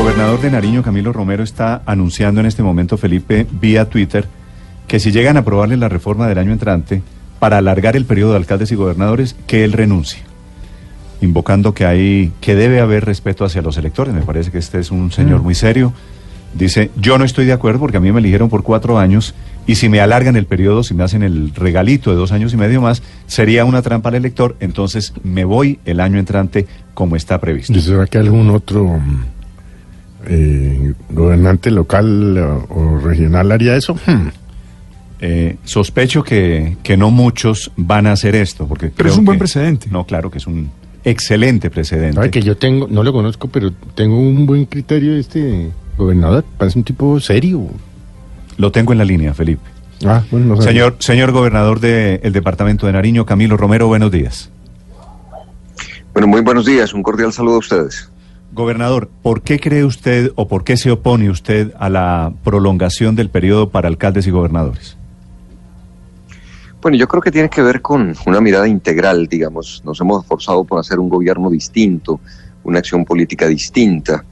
El gobernador de Nariño, Camilo Romero, está anunciando en este momento, Felipe, vía Twitter, que si llegan a aprobarle la reforma del año entrante para alargar el periodo de alcaldes y gobernadores, que él renuncie. Invocando que hay, que debe haber respeto hacia los electores. Me parece que este es un señor muy serio. Dice, yo no estoy de acuerdo porque a mí me eligieron por cuatro años y si me alargan el periodo, si me hacen el regalito de dos años y medio más, sería una trampa al elector, entonces me voy el año entrante como está previsto. ¿Y será que algún otro mm, eh, gobernante local o, o regional haría eso? Hmm. Eh, sospecho que, que no muchos van a hacer esto, porque Pero creo es un buen que- precedente. No, claro que es un excelente precedente. Sabe que yo tengo, no lo conozco, pero tengo un buen criterio de este gobernador. Parece un tipo serio. Lo tengo en la línea, Felipe. Ah, bueno, no sabía. Señor, señor gobernador del departamento de Nariño, Camilo Romero, buenos días. Bueno, muy buenos días, un cordial saludo a ustedes. Gobernador, ¿por qué cree usted o por qué se opone usted a la prolongación del periodo para alcaldes y gobernadores? Bueno, yo creo que tiene que ver con una mirada integral, digamos. Nos hemos esforzado por hacer un gobierno distinto, una acción política distinta.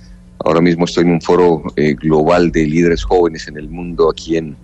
Ahora mismo estoy en un foro eh, global de líderes jóvenes en el mundo aquí en,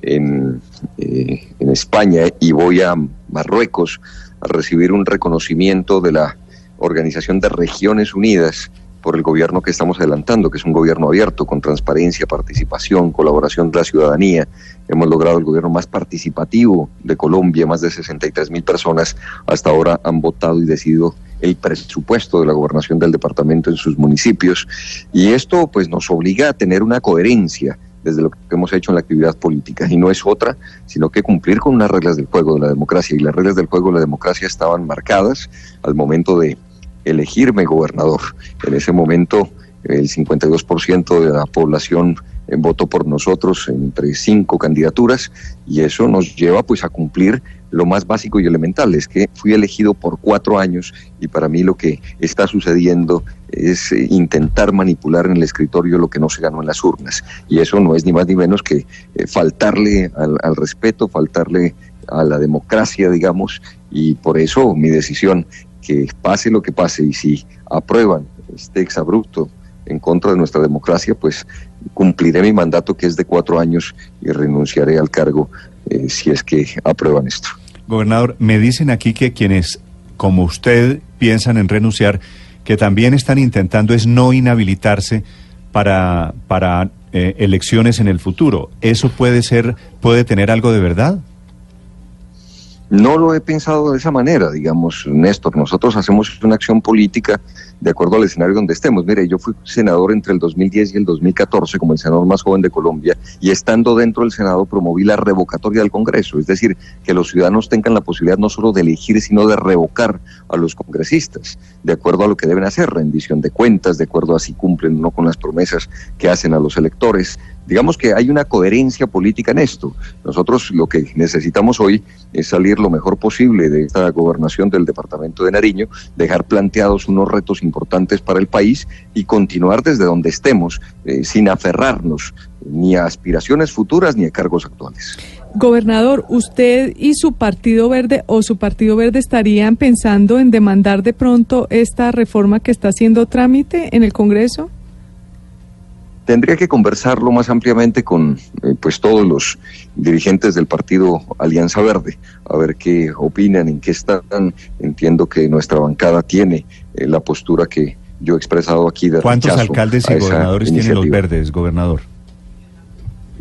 en, eh, en España y voy a Marruecos a recibir un reconocimiento de la Organización de Regiones Unidas por el gobierno que estamos adelantando, que es un gobierno abierto, con transparencia, participación, colaboración de la ciudadanía. Hemos logrado el gobierno más participativo de Colombia, más de 63 mil personas hasta ahora han votado y decidido el presupuesto de la gobernación del departamento en sus municipios. Y esto pues nos obliga a tener una coherencia desde lo que hemos hecho en la actividad política. Y no es otra, sino que cumplir con unas reglas del juego de la democracia. Y las reglas del juego de la democracia estaban marcadas al momento de elegirme gobernador. En ese momento el 52% de la población eh, votó por nosotros entre cinco candidaturas y eso nos lleva pues a cumplir lo más básico y elemental, es que fui elegido por cuatro años y para mí lo que está sucediendo es eh, intentar manipular en el escritorio lo que no se ganó en las urnas y eso no es ni más ni menos que eh, faltarle al, al respeto, faltarle a la democracia, digamos, y por eso mi decisión que pase lo que pase y si aprueban este exabrupto en contra de nuestra democracia, pues cumpliré mi mandato que es de cuatro años y renunciaré al cargo eh, si es que aprueban esto. Gobernador, me dicen aquí que quienes, como usted, piensan en renunciar, que también están intentando es no inhabilitarse para, para eh, elecciones en el futuro. ¿Eso puede ser, puede tener algo de verdad? No lo he pensado de esa manera, digamos, Néstor. Nosotros hacemos una acción política de acuerdo al escenario donde estemos. Mire, yo fui senador entre el 2010 y el 2014 como el senador más joven de Colombia y estando dentro del Senado promoví la revocatoria del Congreso, es decir, que los ciudadanos tengan la posibilidad no solo de elegir, sino de revocar a los congresistas, de acuerdo a lo que deben hacer, rendición de cuentas, de acuerdo a si cumplen o no con las promesas que hacen a los electores. Digamos que hay una coherencia política en esto. Nosotros lo que necesitamos hoy es salir lo mejor posible de esta gobernación del departamento de Nariño, dejar planteados unos retos importantes para el país y continuar desde donde estemos, eh, sin aferrarnos ni a aspiraciones futuras ni a cargos actuales. Gobernador, ¿usted y su Partido Verde o su Partido Verde estarían pensando en demandar de pronto esta reforma que está haciendo trámite en el Congreso? Tendría que conversarlo más ampliamente con eh, pues todos los dirigentes del partido Alianza Verde, a ver qué opinan, en qué están. Entiendo que nuestra bancada tiene eh, la postura que yo he expresado aquí de ¿Cuántos alcaldes y gobernadores tienen los verdes, gobernador?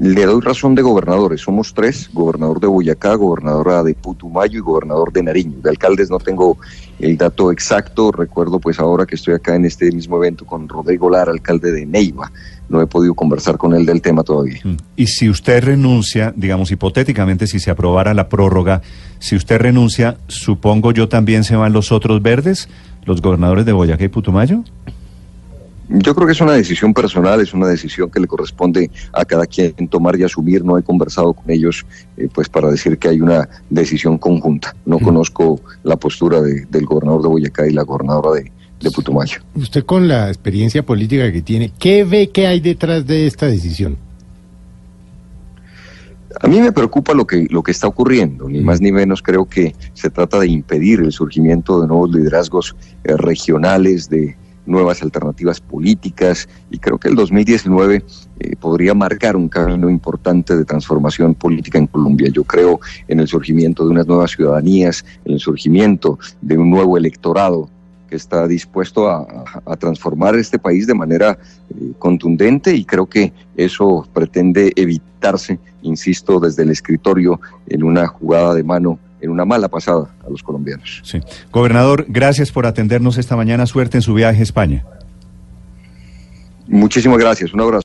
Le doy razón de gobernadores, somos tres, gobernador de Boyacá, gobernadora de Putumayo y gobernador de Nariño. De alcaldes no tengo el dato exacto, recuerdo pues ahora que estoy acá en este mismo evento con Rodrigo Lara, alcalde de Neiva. No he podido conversar con él del tema todavía. Mm. Y si usted renuncia, digamos hipotéticamente, si se aprobara la prórroga, si usted renuncia, supongo yo también se van los otros verdes, los gobernadores de Boyacá y Putumayo. Yo creo que es una decisión personal, es una decisión que le corresponde a cada quien tomar y asumir. No he conversado con ellos eh, pues para decir que hay una decisión conjunta. No Mm. conozco la postura de- del gobernador de Boyacá y la gobernadora de, de Putumayo. Usted con la experiencia política que tiene, ¿qué ve que hay detrás de esta decisión? A mí me preocupa lo que, lo que está ocurriendo, ni más ni menos creo que se trata de impedir el surgimiento de nuevos liderazgos eh, regionales, de nuevas alternativas políticas, y creo que el 2019 eh, podría marcar un camino importante de transformación política en Colombia. Yo creo en el surgimiento de unas nuevas ciudadanías, en el surgimiento de un nuevo electorado que está dispuesto a, transformar este país de manera eh, contundente y creo que eso pretende evitarse, insisto, desde el escritorio en una jugada de mano, en una mala pasada a los colombianos. Sí. Gobernador, gracias por atendernos esta mañana. Suerte en su viaje a España. Muchísimas gracias, un abrazo.